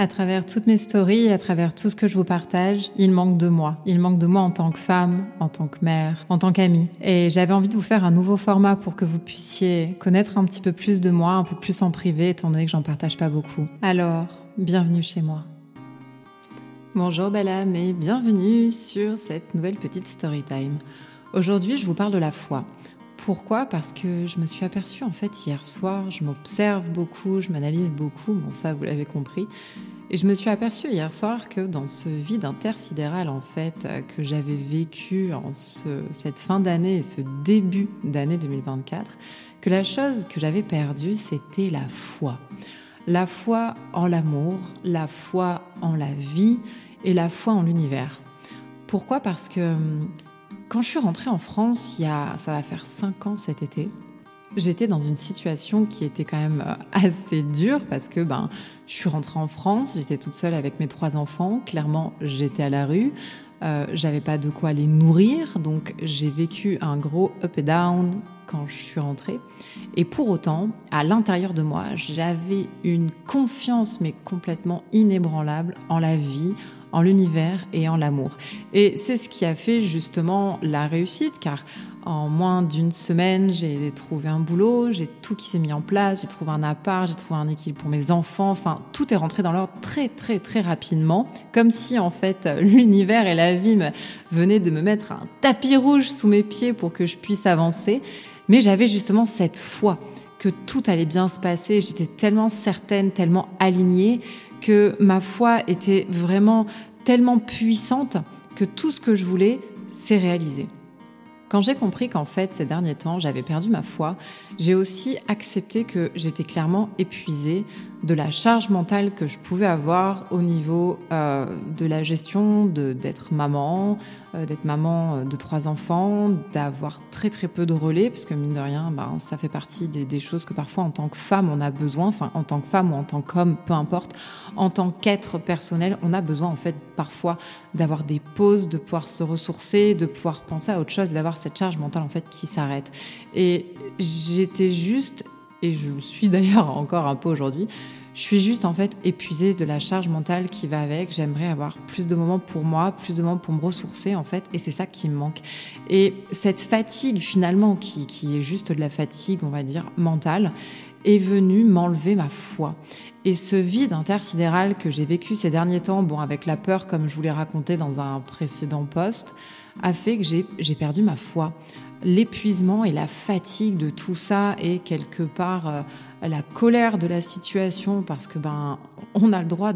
À travers toutes mes stories, à travers tout ce que je vous partage, il manque de moi. Il manque de moi en tant que femme, en tant que mère, en tant qu'amie. Et j'avais envie de vous faire un nouveau format pour que vous puissiez connaître un petit peu plus de moi, un peu plus en privé, étant donné que j'en partage pas beaucoup. Alors, bienvenue chez moi. Bonjour belle âme et bienvenue sur cette nouvelle petite story time. Aujourd'hui, je vous parle de la foi. Pourquoi? Parce que je me suis aperçue en fait hier soir, je m'observe beaucoup, je m'analyse beaucoup, bon ça vous l'avez compris, et je me suis aperçue hier soir que dans ce vide intersidéral en fait euh, que j'avais vécu en cette fin d'année et ce début d'année 2024, que la chose que j'avais perdue c'était la foi. La foi en l'amour, la foi en la vie et la foi en l'univers. Pourquoi? Parce que hum, quand je suis rentrée en France, il y a, ça va faire 5 ans cet été, j'étais dans une situation qui était quand même euh, assez dure parce que ben, je suis rentrée en France, j'étais toute seule avec mes trois enfants, clairement j'étais à la rue, euh, j'avais pas de quoi les nourrir, donc j'ai vécu un gros up et down quand je suis rentrée. Et pour autant, à l'intérieur de moi, j'avais une confiance mais complètement inébranlable en la vie, en l'univers et en l'amour. Et c'est ce qui a fait justement la réussite, car en moins d'une semaine, j'ai trouvé un boulot, j'ai tout qui s'est mis en place, j'ai trouvé un appart, j'ai trouvé un équilibre pour mes enfants, enfin tout est rentré dans l'ordre très très très rapidement, comme si en fait l'univers et la vie me venaient de me mettre un tapis rouge sous mes pieds pour que je puisse avancer. Mais j'avais justement cette foi que tout allait bien se passer, j'étais tellement certaine, tellement alignée que ma foi était vraiment tellement puissante que tout ce que je voulais s'est réalisé. Quand j'ai compris qu'en fait, ces derniers temps, j'avais perdu ma foi, j'ai aussi accepté que j'étais clairement épuisée de la charge mentale que je pouvais avoir au niveau euh, de la gestion d'être maman, euh, d'être maman euh, de trois enfants, d'avoir très très peu de relais, parce que mine de rien, ben, ça fait partie des, des, choses que parfois en tant que femme on a besoin, enfin en tant que femme ou en tant qu'homme, peu importe, en tant qu'être personnel, on a besoin en fait parfois d'avoir des pauses, de pouvoir se ressourcer, de pouvoir penser à autre chose, d'avoir cette charge mentale en fait qui s'arrête. Et j'étais juste et je le suis d'ailleurs encore un peu aujourd'hui, je suis juste en fait épuisée de la charge mentale qui va avec. J'aimerais avoir plus de moments pour moi, plus de moments pour me ressourcer en fait, et c'est ça qui me manque. Et cette fatigue finalement, qui, qui est juste de la fatigue, on va dire, mentale, est venue m'enlever ma foi. Et ce vide intersidéral que j'ai vécu ces derniers temps, bon, avec la peur, comme je vous l'ai raconté dans un précédent poste, a fait que j'ai perdu ma foi l'épuisement et la fatigue de tout ça et quelque part euh, la colère de la situation parce que ben on a le droit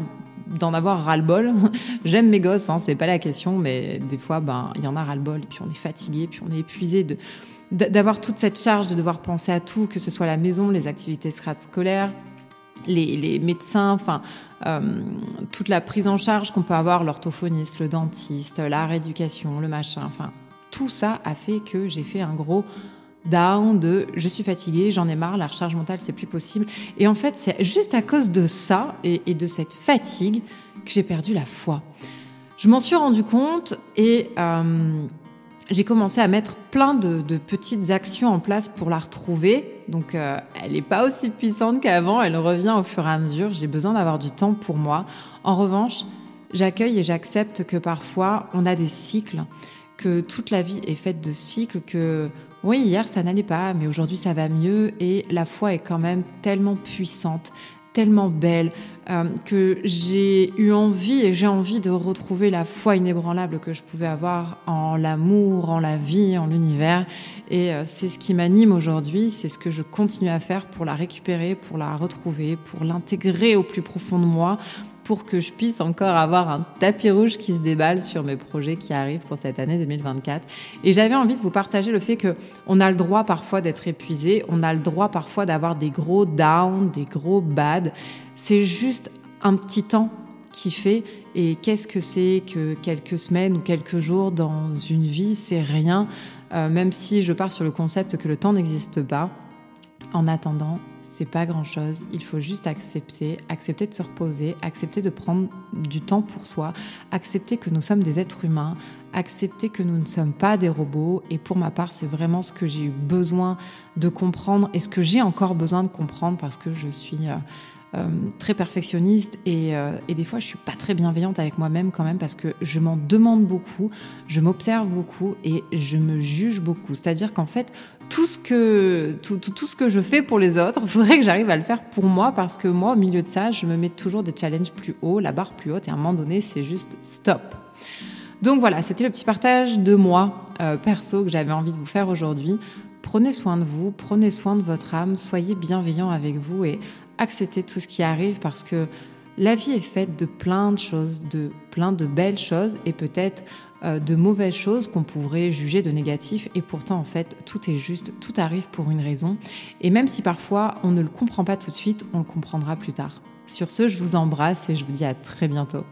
d'en avoir ras-le-bol. J'aime mes gosses, hein, c'est pas la question, mais des fois ben il y en a ras-le-bol puis on est fatigué, puis on est épuisé de d'avoir toute cette charge de devoir penser à tout, que ce soit la maison, les activités scolaires, les, les médecins, enfin euh, toute la prise en charge qu'on peut avoir, l'orthophoniste, le dentiste, la rééducation, le machin, enfin tout ça a fait que j'ai fait un gros down de je suis fatiguée, j'en ai marre, la recharge mentale c'est plus possible. Et en fait, c'est juste à cause de ça et, de cette fatigue que j'ai perdu la foi. Je m'en suis rendu compte et euh, j'ai commencé à mettre plein de, petites actions en place pour la retrouver. Donc, euh, elle n'est pas aussi puissante qu'avant, elle revient au fur et à mesure. J'ai besoin d'avoir du temps pour moi. En revanche, j'accueille et j'accepte que parfois on a des cycles que toute la vie est faite de cycles, que oui, hier ça n'allait pas, mais aujourd'hui ça va mieux et la foi est quand même tellement puissante, tellement belle, euh, que j'ai eu envie et j'ai envie de retrouver la foi inébranlable que je pouvais avoir en l'amour, en la vie, en l'univers. Et euh, c'est ce qui m'anime aujourd'hui, c'est ce que je continue à faire pour la récupérer, pour la retrouver, pour l'intégrer au plus profond de moi, pour que je puisse encore avoir un tapis rouge qui se déballe sur mes projets qui arrivent pour cette année 2024. Et j'avais envie de vous partager le fait que on a le droit parfois d'être épuisé, on a le droit parfois d'avoir des gros downs, des gros bad. C'est juste un petit temps qui fait et qu'est-ce que c'est que quelques semaines ou quelques jours dans une vie, c'est rien. Euh, même si je pars sur le concept que le temps n'existe pas. En attendant, c'est pas grand chose. Il faut juste accepter, accepter de se reposer, accepter de prendre du temps pour soi, accepter que nous sommes des êtres humains, accepter que nous ne sommes pas des robots. Et pour ma part, c'est vraiment ce que j'ai eu besoin de comprendre et ce que j'ai encore besoin de comprendre parce que je suis euh, euh, très perfectionniste et, euh, et, des fois je suis pas très bienveillante avec moi-même quand même parce que je m'en demande beaucoup, je m'observe beaucoup et je me juge beaucoup. C'est-à-dire qu'en fait, tout ce que je fais pour les autres, il faudrait que j'arrive à le faire pour moi parce que moi, au milieu de ça, je me mets toujours des challenges plus hauts, la barre plus haute et à un moment donné, c'est juste stop. Donc voilà, c'était le petit partage de moi euh, perso que j'avais envie de vous faire aujourd'hui. Prenez soin de vous, prenez soin de votre âme, soyez bienveillant avec vous et acceptez tout ce qui arrive parce que la vie est faite de plein de choses, de plein de belles choses et peut-être euh, de mauvaises choses qu'on pourrait juger de négatifs et pourtant en fait tout est juste, tout arrive pour une raison et même si parfois on ne le comprend pas tout de suite, on le comprendra plus tard. Sur ce, je vous embrasse et je vous dis à très bientôt.